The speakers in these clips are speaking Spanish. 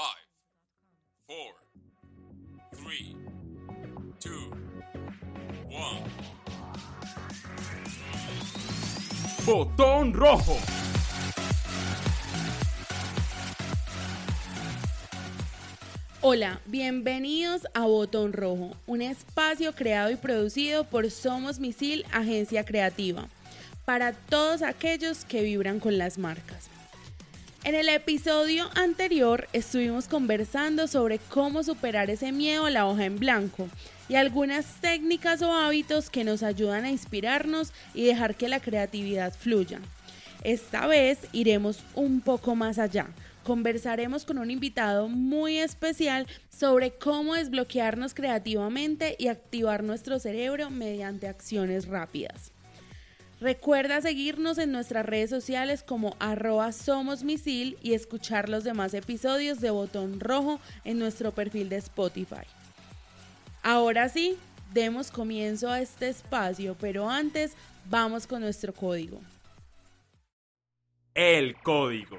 Five, four, three, two, one. Botón rojo. Hola, bienvenidos a Botón Rojo, un espacio creado y producido por Somos Misil, agencia creativa, para todos aquellos que vibran con las marcas. En el episodio anterior estuvimos conversando sobre cómo superar ese miedo a la hoja en blanco y algunas técnicas o hábitos que nos ayudan a inspirarnos y dejar que la creatividad fluya. Esta vez iremos un poco más allá conversaremos con un invitado muy especial sobre cómo desbloquearnos creativamente y activar nuestro cerebro mediante acciones rápidas. Recuerda seguirnos en nuestras redes sociales como arroba somos misil y escuchar los demás episodios de Botón Rojo en nuestro perfil de Spotify. Ahora sí, demos comienzo a este espacio, pero antes vamos con nuestro código. El código.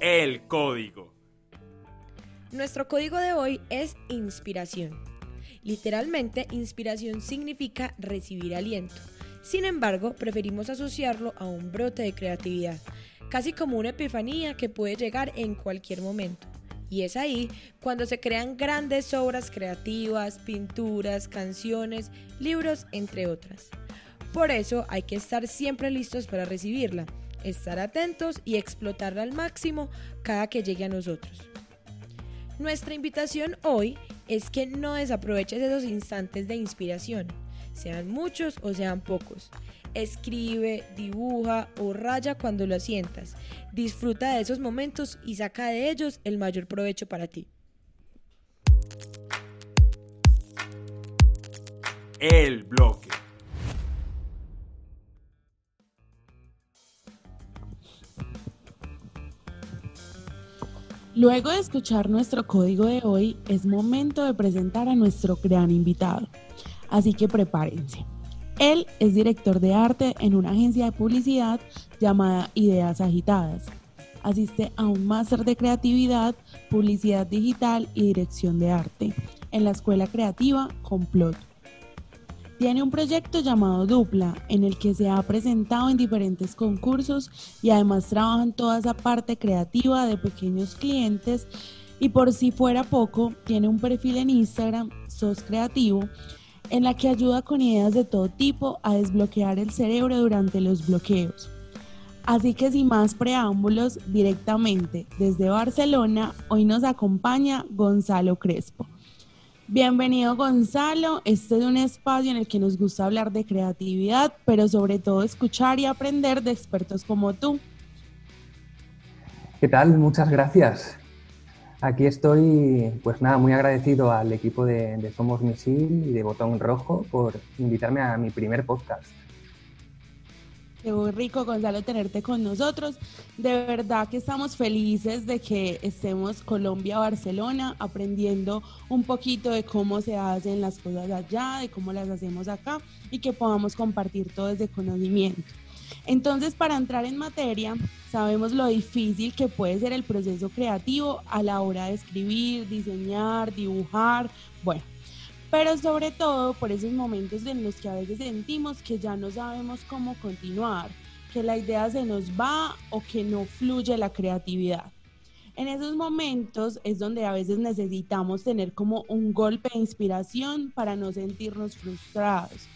El código. Nuestro código de hoy es inspiración. Literalmente, inspiración significa recibir aliento. Sin embargo, preferimos asociarlo a un brote de creatividad, casi como una epifanía que puede llegar en cualquier momento. Y es ahí cuando se crean grandes obras creativas, pinturas, canciones, libros, entre otras. Por eso hay que estar siempre listos para recibirla, estar atentos y explotarla al máximo cada que llegue a nosotros. Nuestra invitación hoy es que no desaproveches esos instantes de inspiración, sean muchos o sean pocos. Escribe, dibuja o raya cuando lo sientas. Disfruta de esos momentos y saca de ellos el mayor provecho para ti. El bloque. Luego de escuchar nuestro código de hoy, es momento de presentar a nuestro gran invitado. Así que prepárense. Él es director de arte en una agencia de publicidad llamada Ideas Agitadas. Asiste a un máster de creatividad, publicidad digital y dirección de arte en la Escuela Creativa Complot. Tiene un proyecto llamado Dupla, en el que se ha presentado en diferentes concursos y además trabaja en toda esa parte creativa de pequeños clientes. Y por si fuera poco, tiene un perfil en Instagram, Sos Creativo, en la que ayuda con ideas de todo tipo a desbloquear el cerebro durante los bloqueos. Así que sin más preámbulos, directamente desde Barcelona, hoy nos acompaña Gonzalo Crespo. Bienvenido Gonzalo, este es un espacio en el que nos gusta hablar de creatividad, pero sobre todo escuchar y aprender de expertos como tú. ¿Qué tal? Muchas gracias. Aquí estoy, pues nada, muy agradecido al equipo de, Somos Misil y de Botón Rojo por invitarme a mi primer podcast. Qué rico, Gonzalo, tenerte con nosotros. De verdad que estamos felices de que estemos Colombia-Barcelona aprendiendo un poquito de cómo se hacen las cosas allá, de cómo las hacemos acá y que podamos compartir todo ese conocimiento. Entonces, para entrar en materia, sabemos lo difícil que puede ser el proceso creativo a la hora de escribir, diseñar, dibujar, bueno, pero sobre todo por esos momentos en los que a veces sentimos que ya no sabemos cómo continuar, que la idea se nos va o que no fluye la creatividad. En esos momentos es donde a veces necesitamos tener como un golpe de inspiración para no sentirnos frustrados.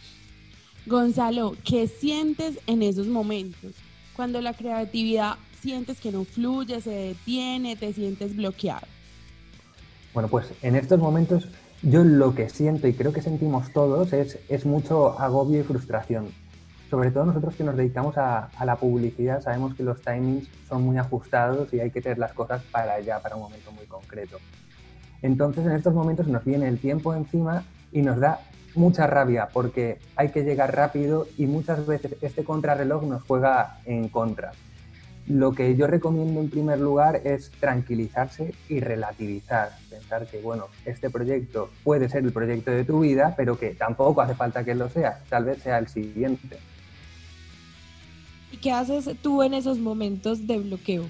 Gonzalo, ¿qué sientes en esos momentos? Cuando la creatividad sientes que no fluye, se detiene, te sientes bloqueado. Bueno, pues en estos momentos yo lo que siento y creo que sentimos todos es, mucho agobio y frustración. Sobre todo nosotros que nos dedicamos a, a, la publicidad sabemos que los timings son muy ajustados y hay que tener las cosas para allá, para un momento muy concreto. Entonces en estos momentos nos viene el tiempo encima y nos da mucha rabia porque hay que llegar rápido y muchas veces este contrarreloj nos juega en contra. Lo que yo recomiendo en primer lugar es tranquilizarse y relativizar, pensar que bueno, este proyecto puede ser el proyecto de tu vida, pero que tampoco hace falta que lo sea, tal vez sea el siguiente. ¿Y qué haces tú en esos momentos de bloqueo?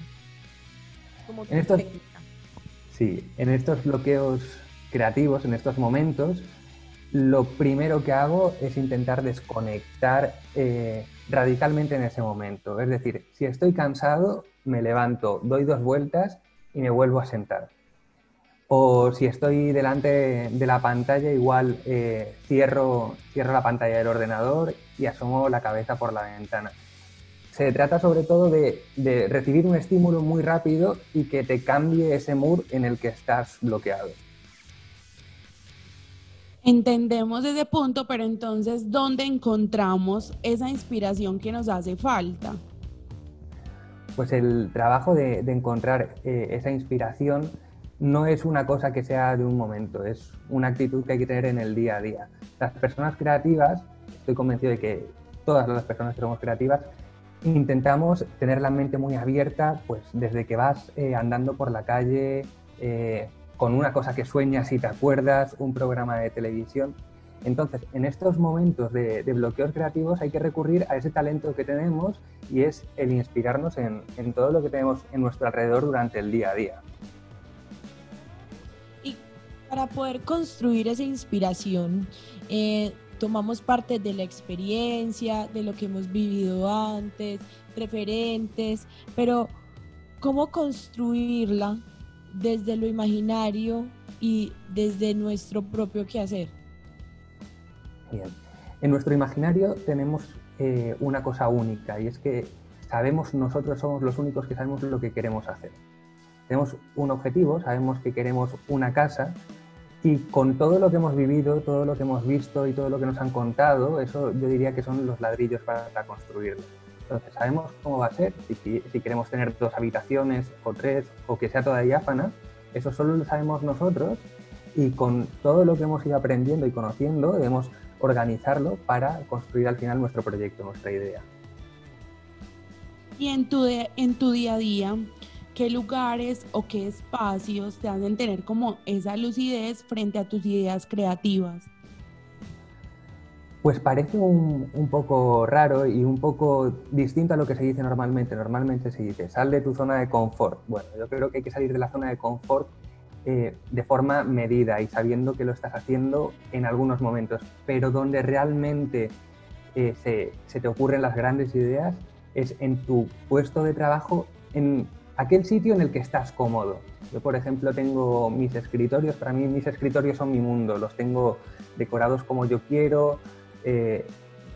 Como en estos, sí, en estos bloqueos creativos, en estos momentos, lo primero que hago es intentar desconectar eh, radicalmente en ese momento. Es decir, si estoy cansado, me levanto, doy dos vueltas y me vuelvo a sentar. O si estoy delante de la pantalla, igual eh, cierro, cierro la pantalla del ordenador y asomo la cabeza por la ventana. Se trata sobre todo de, de recibir un estímulo muy rápido y que te cambie ese mood en el que estás bloqueado. Entendemos ese punto, pero entonces, ¿dónde encontramos esa inspiración que nos hace falta? Pues el trabajo de, encontrar eh, esa inspiración no es una cosa que sea de un momento, es una actitud que hay que tener en el día a día. Las personas creativas, estoy convencido de que todas las personas que somos creativas, intentamos tener la mente muy abierta, pues desde que vas eh, andando por la calle, eh, con una cosa que sueñas y te acuerdas, un programa de televisión. Entonces, en estos momentos de, bloqueos creativos hay que recurrir a ese talento que tenemos y es el inspirarnos en, todo lo que tenemos en nuestro alrededor durante el día a día. Y para poder construir esa inspiración, eh, tomamos parte de la experiencia, de lo que hemos vivido antes, referentes, pero ¿cómo construirla desde lo imaginario y desde nuestro propio quehacer? Bien. En nuestro imaginario tenemos eh, una cosa única y es que sabemos, nosotros somos los únicos que sabemos lo que queremos hacer. Tenemos un objetivo, sabemos que queremos una casa y con todo lo que hemos vivido, todo lo que hemos visto y todo lo que nos han contado, eso yo diría que son los ladrillos para, construirlo. Entonces sabemos cómo va a ser, si, si, queremos tener dos habitaciones o tres o que sea toda diáfana, eso solo lo sabemos nosotros y con todo lo que hemos ido aprendiendo y conociendo debemos organizarlo para construir al final nuestro proyecto, nuestra idea. Y en tu, en tu día a día, ¿qué lugares o qué espacios te hacen tener como esa lucidez frente a tus ideas creativas? Pues parece un, poco raro y un poco distinto a lo que se dice normalmente. Normalmente se dice, sal de tu zona de confort. Bueno, yo creo que hay que salir de la zona de confort eh, de forma medida y sabiendo que lo estás haciendo en algunos momentos, pero donde realmente eh, se, te ocurren las grandes ideas es en tu puesto de trabajo, en aquel sitio en el que estás cómodo. Yo, por ejemplo, tengo mis escritorios, para mí mis escritorios son mi mundo, los tengo decorados como yo quiero, eh,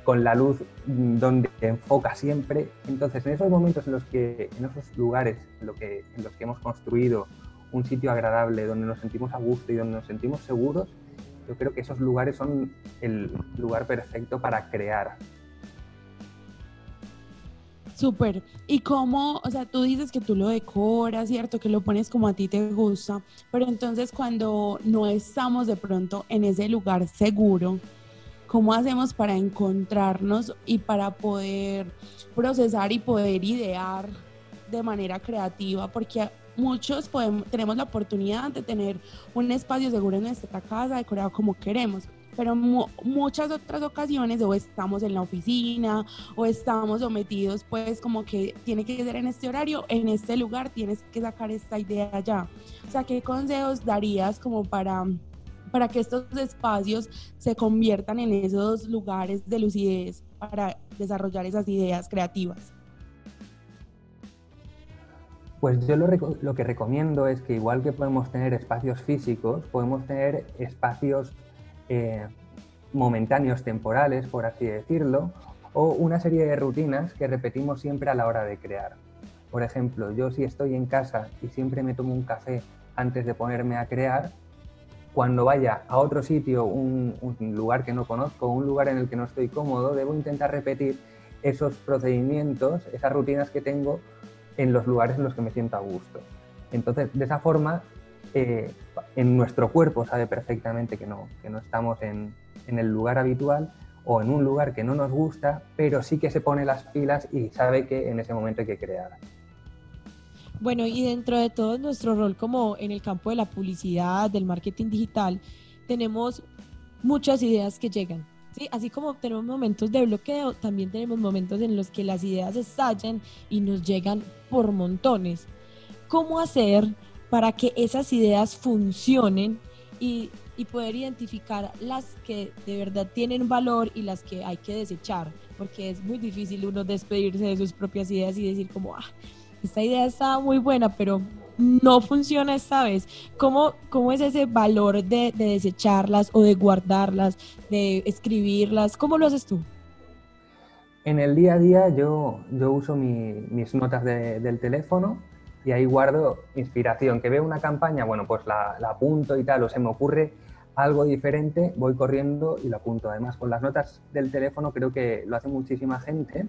con la luz donde te enfoca siempre. Entonces, en esos momentos en los que, en esos lugares en, lo que, en los que hemos construido un sitio agradable, donde nos sentimos a gusto y donde nos sentimos seguros, yo creo que esos lugares son el lugar perfecto para crear. Súper. ¿Y cómo, o sea, tú dices que tú lo decoras, ¿cierto? Que lo pones como a ti te gusta, pero entonces cuando no estamos de pronto en ese lugar seguro, ¿cómo hacemos para encontrarnos y para poder procesar y poder idear de manera creativa? Porque muchos podemos, tenemos la oportunidad de tener un espacio seguro en nuestra casa, decorado como queremos, pero muchas otras ocasiones o estamos en la oficina o estamos sometidos pues como que tiene que ser en este horario, en este lugar, tienes que sacar esta idea allá. O sea, ¿qué consejos darías como para para que estos espacios se conviertan en esos lugares de lucidez para desarrollar esas ideas creativas? Pues yo lo, que recomiendo es que igual que podemos tener espacios físicos, podemos tener espacios eh, momentáneos, temporales, por así decirlo, o una serie de rutinas que repetimos siempre a la hora de crear. Por ejemplo, yo si estoy en casa y siempre me tomo un café antes de ponerme a crear, cuando vaya a otro sitio, un, lugar que no conozco, un lugar en el que no estoy cómodo, debo intentar repetir esos procedimientos, esas rutinas que tengo en los lugares en los que me siento a gusto. Entonces, de esa forma, eh, en nuestro cuerpo sabe perfectamente que no, que no estamos en, en el lugar habitual o en un lugar que no nos gusta, pero sí que se pone las pilas y sabe que en ese momento hay que crear. Bueno, y dentro de todo nuestro rol como en el campo de la publicidad, del marketing digital, tenemos muchas ideas que llegan ¿sí? Así como tenemos momentos de bloqueo, también tenemos momentos en los que las ideas estallan y nos llegan por montones. ¿Cómo hacer para que esas ideas funcionen y, y poder identificar las que de verdad tienen valor y las que hay que desechar? Porque es muy difícil uno despedirse de sus propias ideas y decir como, ah, esta idea está muy buena, pero no funciona esta vez. ¿Cómo, cómo es ese valor de, de, desecharlas o de guardarlas, de escribirlas? ¿Cómo lo haces tú? En el día a día yo, yo uso mi, mis notas de, del teléfono y ahí guardo inspiración. Que veo una campaña, bueno, pues la, la apunto y tal, o se me ocurre algo diferente, voy corriendo y lo apunto. Además, con las notas del teléfono creo que lo hace muchísima gente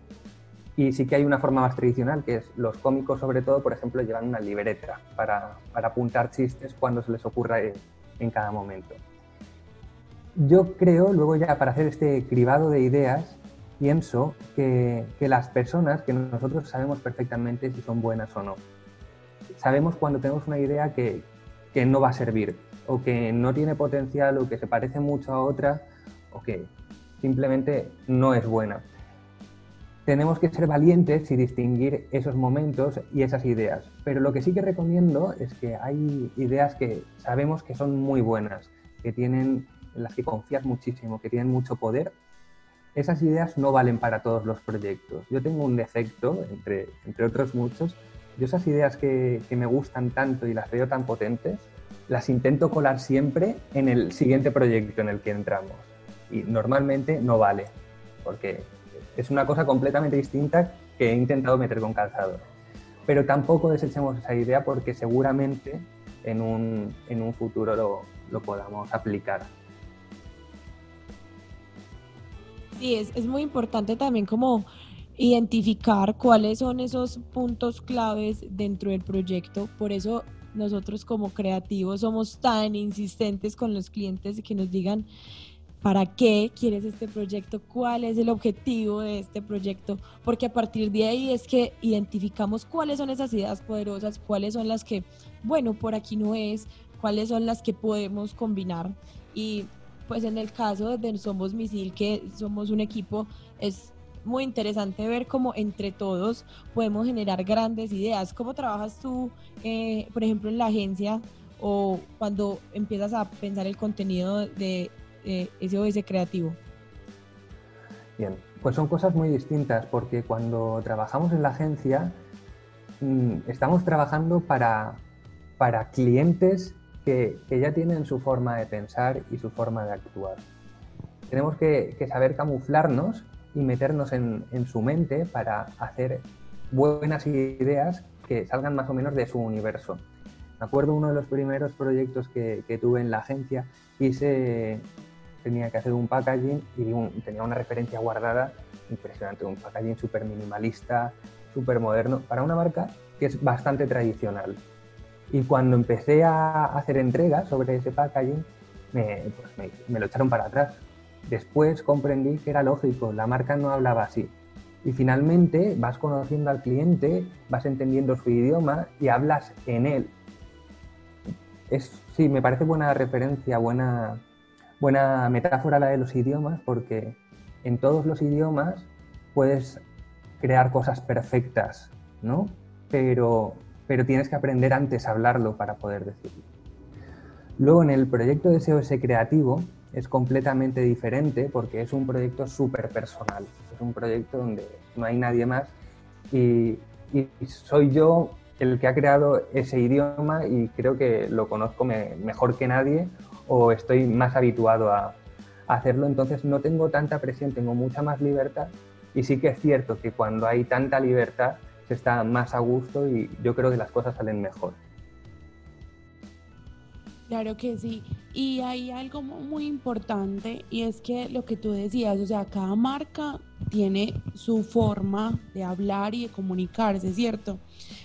y sí que hay una forma más tradicional, que es los cómicos sobre todo, por ejemplo, llevan una libreta para, para apuntar chistes cuando se les ocurra en, cada momento. Yo creo, luego ya para hacer este cribado de ideas, pienso que, que, las personas, que nosotros sabemos perfectamente si son buenas o no. Sabemos cuando tenemos una idea que, que no va a servir, o que no tiene potencial, o que se parece mucho a otra, o que simplemente no es buena tenemos que ser valientes y distinguir esos momentos y esas ideas. Pero lo que sí que recomiendo es que hay ideas que sabemos que son muy buenas, que tienen, en las que confías muchísimo, que tienen mucho poder. Esas ideas no valen para todos los proyectos. Yo tengo un defecto, entre, entre otros muchos. Yo esas ideas que, que me gustan tanto y las veo tan potentes, las intento colar siempre en el siguiente proyecto en el que entramos. Y normalmente no vale, porque es una cosa completamente distinta que he intentado meter con calzador. Pero tampoco desechemos esa idea porque seguramente en un, en un futuro lo, lo, podamos aplicar. Sí, es, es muy importante también como identificar cuáles son esos puntos claves dentro del proyecto. Por eso nosotros como creativos somos tan insistentes con los clientes que nos digan para qué quieres este proyecto, cuál es el objetivo de este proyecto, porque a partir de ahí es que identificamos cuáles son esas ideas poderosas, cuáles son las que, bueno, por aquí no es, cuáles son las que podemos combinar. Y pues en el caso de Somos Misil, que somos un equipo, es muy interesante ver cómo entre todos podemos generar grandes ideas. ¿Cómo trabajas tú, eh, por ejemplo, en la agencia o cuando empiezas a pensar el contenido de eh, ese creativo? Bien, pues son cosas muy distintas porque cuando trabajamos en la agencia mmm, estamos trabajando para, para clientes que, que, ya tienen su forma de pensar y su forma de actuar. Tenemos que, que saber camuflarnos y meternos en, en, su mente para hacer buenas ideas que salgan más o menos de su universo. Me acuerdo uno de los primeros proyectos que, que tuve en la agencia, hice tenía que hacer un packaging y tenía una referencia guardada impresionante, un packaging súper minimalista, súper moderno, para una marca que es bastante tradicional. Y cuando empecé a hacer entregas sobre ese packaging, me, pues me, me lo echaron para atrás. Después comprendí que era lógico, la marca no hablaba así. Y finalmente vas conociendo al cliente, vas entendiendo su idioma y hablas en él. Es, sí, me parece buena referencia, buena, buena metáfora la de los idiomas porque en todos los idiomas puedes crear cosas perfectas, ¿no? Pero, pero tienes que aprender antes a hablarlo para poder decirlo. Luego en el proyecto de SOS Creativo es completamente diferente porque es un proyecto súper personal. Es un proyecto donde no hay nadie más y, y, soy yo el que ha creado ese idioma y creo que lo conozco me, mejor que nadie o estoy más habituado a, a hacerlo, entonces no tengo tanta presión, tengo mucha más libertad y sí que es cierto que cuando hay tanta libertad se está más a gusto y yo creo que las cosas salen mejor. Claro que sí. Y hay algo muy importante y es que lo que tú decías, o sea, cada marca tiene su forma de hablar y de comunicarse, ¿cierto?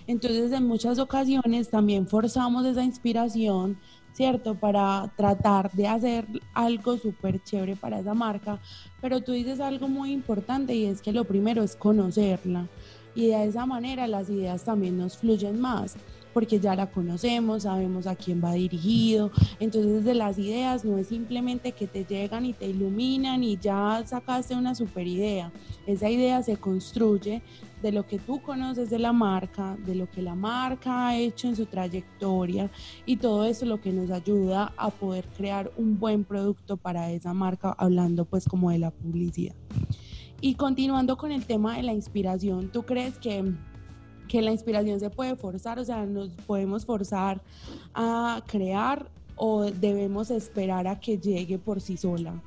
Entonces, en muchas ocasiones también forzamos esa inspiración ¿cierto? Para tratar de hacer algo súper chévere para esa marca. Pero tú dices algo muy importante y es que lo primero es conocerla. Y de esa manera las ideas también nos fluyen más. porque ya la conocemos, sabemos a quién va dirigido. Entonces, de las ideas no es simplemente que te llegan y te iluminan y ya sacaste una super idea. Esa idea se construye de lo que tú conoces de la marca, de lo que la marca ha hecho en su trayectoria y todo eso lo que nos ayuda a poder crear un buen producto para esa marca, hablando pues como de la publicidad. Y continuando con el tema de la inspiración, ¿tú crees que, que la inspiración se puede forzar? O sea, ¿nos podemos forzar a crear o debemos esperar a que llegue por sí sola?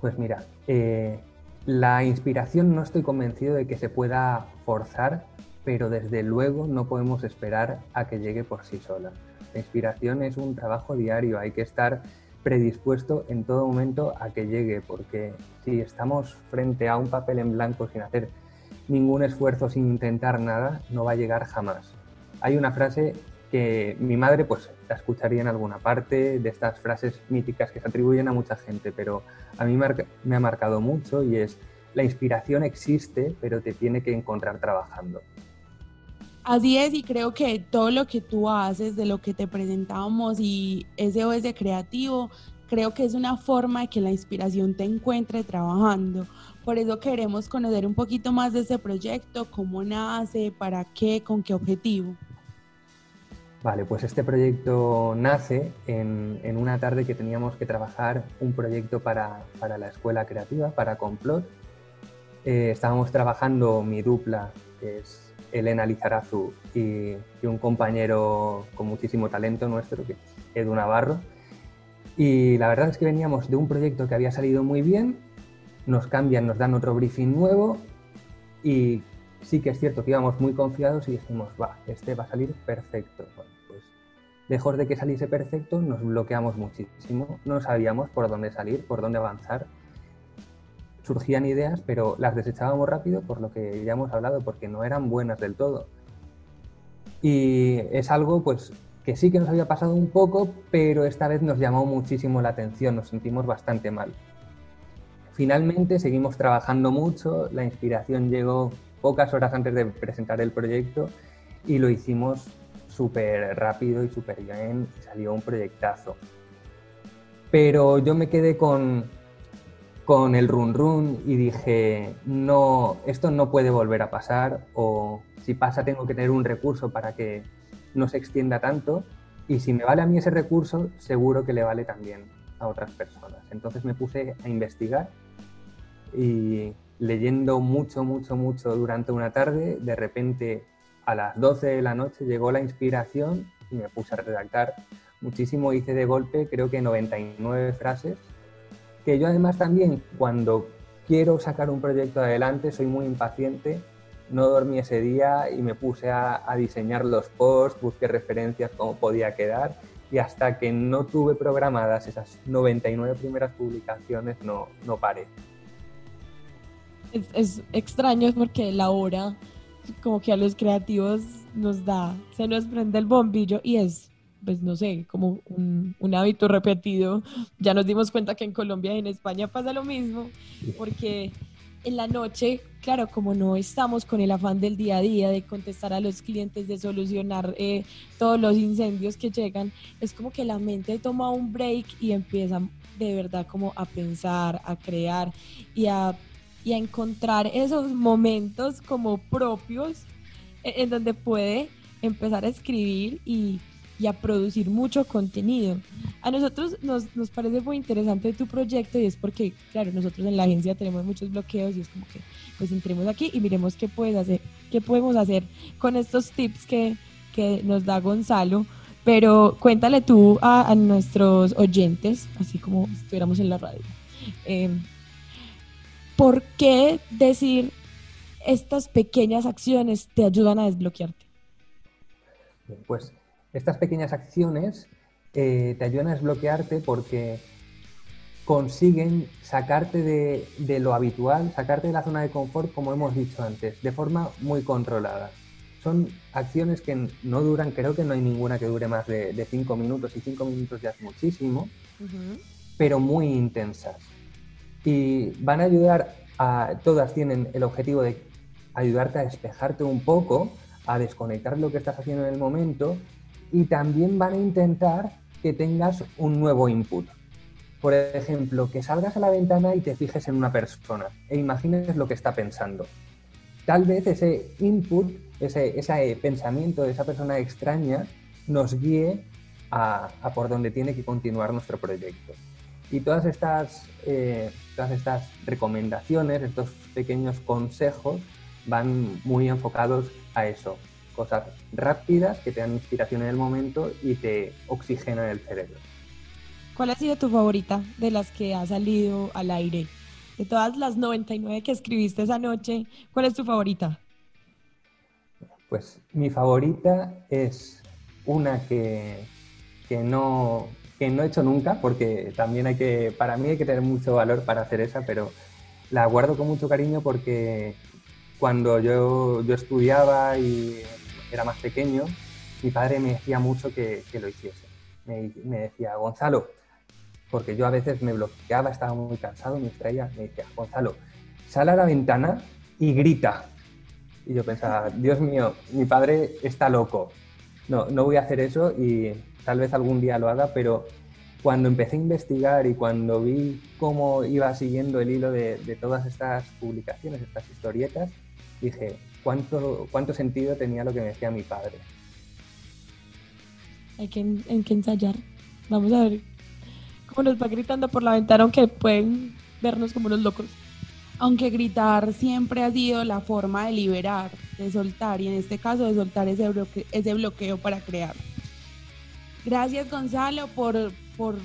Pues mira, eh, la inspiración no estoy convencido de que se pueda forzar, pero desde luego no podemos esperar a que llegue por sí sola. La inspiración es un trabajo diario, hay que estar predispuesto en todo momento a que llegue, porque si estamos frente a un papel en blanco sin hacer ningún esfuerzo, sin intentar nada, no va a llegar jamás. Hay una frase que mi madre pues la escucharía en alguna parte, de estas frases míticas que se atribuyen a mucha gente, pero a mí me ha marcado mucho y es, la inspiración existe, pero te tiene que encontrar trabajando. Así es, y creo que todo lo que tú haces, de lo que te presentábamos y SOS creativo, creo que es una forma de que la inspiración te encuentre trabajando. Por eso queremos conocer un poquito más de ese proyecto, cómo nace, para qué, con qué objetivo. Vale, pues este proyecto nace en, una tarde que teníamos que trabajar un proyecto para, la escuela creativa, para Complot. Eh, estábamos trabajando mi dupla, que es Elena Lizarazu, y, un compañero con muchísimo talento nuestro, que es Edu Navarro. Y la verdad es que veníamos de un proyecto que había salido muy bien, nos cambian, nos dan otro briefing nuevo y sí que es cierto que íbamos muy confiados y dijimos, va, este va a salir perfecto. Bueno, pues lejos de que saliese perfecto, nos bloqueamos muchísimo, no sabíamos por dónde salir, por dónde avanzar. Surgían ideas, pero las desechábamos rápido por lo que ya hemos hablado, porque no eran buenas del todo. Y es algo pues que sí que nos había pasado un poco, pero esta vez nos llamó muchísimo la atención, nos sentimos bastante mal. Finalmente seguimos trabajando mucho, la inspiración llegó pocas horas antes de presentar el proyecto y lo hicimos súper rápido y súper bien, salió un proyectazo. Pero yo me quedé con, con el run run y dije, no, esto no puede volver a pasar o si pasa tengo que tener un recurso para que no se extienda tanto y si me vale a mí ese recurso, seguro que le vale también a otras personas. Entonces me puse a investigar y leyendo mucho, mucho, mucho durante una tarde, de repente a las 12 de la noche llegó la inspiración y me puse a redactar muchísimo, hice de golpe creo que 99 frases, que yo además también cuando quiero sacar un proyecto adelante soy muy impaciente, no dormí ese día y me puse a, diseñar los posts, busqué referencias, cómo podía quedar y hasta que no tuve programadas esas 99 primeras publicaciones no, no paré es, es extraño porque la hora como que a los creativos nos da, se nos prende el bombillo y es, pues no sé, como un, un, hábito repetido. Ya nos dimos cuenta que en Colombia y en España pasa lo mismo, porque en la noche, claro, como no estamos con el afán del día a día, de contestar a los clientes, de solucionar eh, todos los incendios que llegan, es como que la mente toma un break y empieza de verdad como a pensar, a crear y a y a encontrar esos momentos como propios e-, en, donde puede empezar a escribir y, y, a producir mucho contenido. A nosotros nos, nos parece muy interesante tu proyecto y es porque, claro, nosotros en la agencia tenemos muchos bloqueos y es como que pues entremos aquí y miremos qué puedes hacer, qué podemos hacer con estos tips que, que nos da Gonzalo. Pero cuéntale tú a, a nuestros oyentes, así como estuviéramos en la radio. Eh, ¿por qué decir estas pequeñas acciones te ayudan a desbloquearte? Pues estas pequeñas acciones eh, te ayudan a desbloquearte porque consiguen sacarte de, lo habitual, sacarte de la zona de confort, como hemos dicho antes, de forma muy controlada. Son acciones que no duran, creo que no hay ninguna que dure más de, cinco minutos, y cinco minutos ya es muchísimo, pero muy intensas y van a ayudar a, todas tienen el objetivo de ayudarte a despejarte un poco, a desconectar lo que estás haciendo en el momento y también van a intentar que tengas un nuevo input. Por ejemplo, que salgas a la ventana y te fijes en una persona e imagines lo que está pensando. Tal vez ese input, ese, pensamiento de esa persona extraña nos guíe a, por donde tiene que continuar nuestro proyecto. Y todas estas, eh, todas estas recomendaciones, estos pequeños consejos, van muy enfocados a eso. Cosas rápidas que te dan inspiración en el momento y te oxigenan el cerebro. ¿Cuál ha sido tu favorita de las que ha salido al aire? De todas las 99 que escribiste esa noche, ¿cuál es tu favorita? Pues mi favorita es una que, que no, que no he hecho nunca, porque también hay que, para mí hay que tener mucho valor para hacer esa, pero la guardo con mucho cariño porque cuando yo, yo estudiaba y era más pequeño, mi padre me decía mucho que, que lo hiciese. Me, decía, Gonzalo, porque yo a veces me bloqueaba, estaba muy cansado, me distraía, me decía, Gonzalo, sal a la ventana y grita. Y yo pensaba, Dios mío, mi padre está loco. No, no voy a hacer eso y tal vez algún día lo haga, pero cuando empecé a investigar y cuando vi cómo iba siguiendo el hilo de, todas estas publicaciones, estas historietas, dije, ¿cuánto, ¿cuánto sentido tenía lo que me decía mi padre? Hay que, en que ensayar. Vamos a ver cómo nos va gritando por la ventana, aunque pueden vernos como unos locos. Aunque gritar siempre ha sido la forma de liberar, de soltar, y en este caso de soltar ese bloqueo para crear. Gracias Gonzalo por,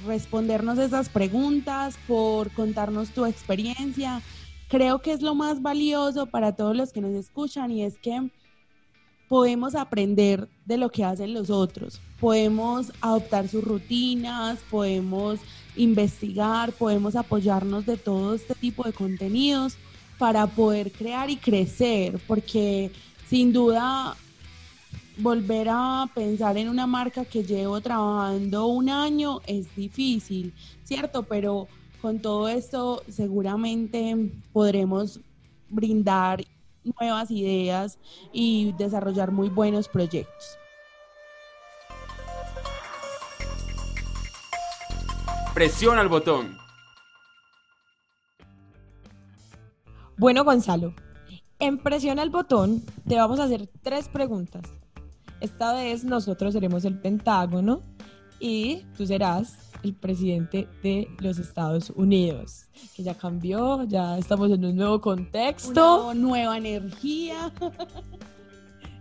respondernos esas preguntas, por contarnos tu experiencia. Creo que es lo más valioso para todos los que nos escuchan y es que podemos aprender de lo que hacen los otros, podemos adoptar sus rutinas, podemos investigar, podemos apoyarnos de todo este tipo de contenidos para poder crear y crecer, porque sin duda volver a pensar en una marca que llevo trabajando un año es difícil, ¿cierto? Pero con todo esto seguramente podremos brindar nuevas ideas y desarrollar muy buenos proyectos. Presiona el botón. Bueno, Gonzalo, en Presiona el botón te vamos a hacer tres preguntas esta vez nosotros seremos el Pentágono y tú serás el presidente de los Estados Unidos, que ya cambió, ya estamos en un nuevo contexto. Una nueva energía.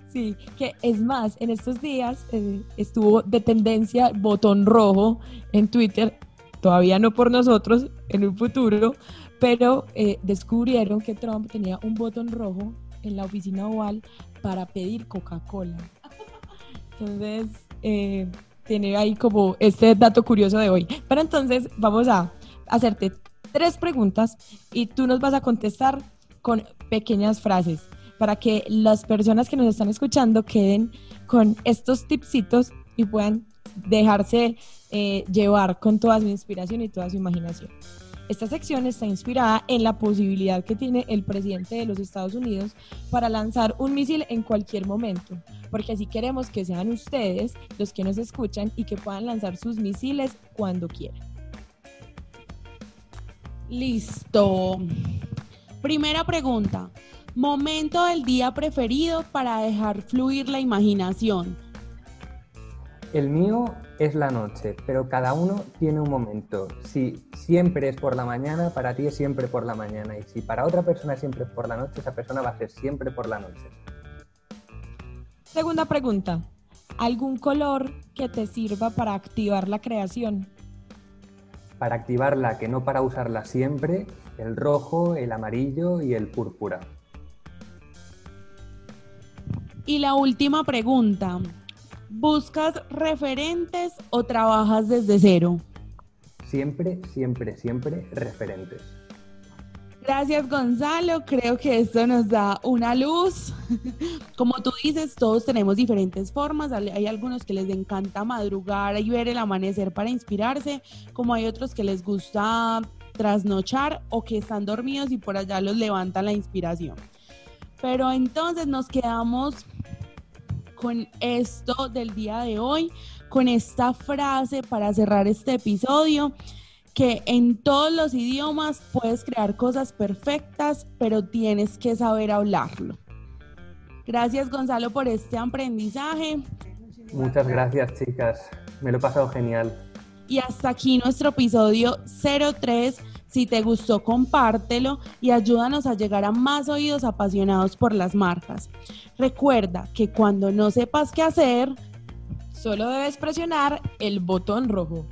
Sí, que es más, en estos días eh, estuvo de tendencia botón rojo en Twitter, todavía no por nosotros, en un futuro, pero eh, descubrieron que Trump tenía un botón rojo en la oficina oval para pedir Coca-Cola. Entonces, eh, tiene ahí como este dato curioso de hoy. Pero entonces vamos a hacerte tres preguntas y tú nos vas a contestar con pequeñas frases para que las personas que nos están escuchando queden con estos tipsitos y puedan dejarse eh, llevar con toda su inspiración y toda su imaginación. Esta sección está inspirada en la posibilidad que tiene el presidente de los Estados Unidos para lanzar un misil en cualquier momento, porque así queremos que sean ustedes los que nos escuchan y que puedan lanzar sus misiles cuando quieran. Listo. Primera pregunta. Momento del día preferido para dejar fluir la imaginación. El mío es la noche, pero cada uno tiene un momento. Si siempre es por la mañana, para ti es siempre por la mañana. Y si para otra persona es siempre por la noche, esa persona va a ser siempre por la noche. Segunda pregunta. ¿Algún color que te sirva para activar la creación? Para activarla, que no para usarla siempre, el rojo, el amarillo y el púrpura. Y la última pregunta. ¿Buscas referentes o trabajas desde cero? Siempre, siempre, siempre referentes. Gracias Gonzalo, creo que esto nos da una luz. Como tú dices, todos tenemos diferentes formas. Hay algunos que les encanta madrugar y ver el amanecer para inspirarse, como hay otros que les gusta trasnochar o que están dormidos y por allá los levanta la inspiración. Pero entonces nos quedamos con esto del día de hoy, con esta frase para cerrar este episodio, que en todos los idiomas puedes crear cosas perfectas, pero tienes que saber hablarlo. Gracias Gonzalo por este aprendizaje. Muchas gracias chicas, me lo he pasado genial. Y hasta aquí nuestro episodio 03. Si te gustó, compártelo y ayúdanos a llegar a más oídos apasionados por las marcas. Recuerda que cuando no sepas qué hacer, solo debes presionar el botón rojo.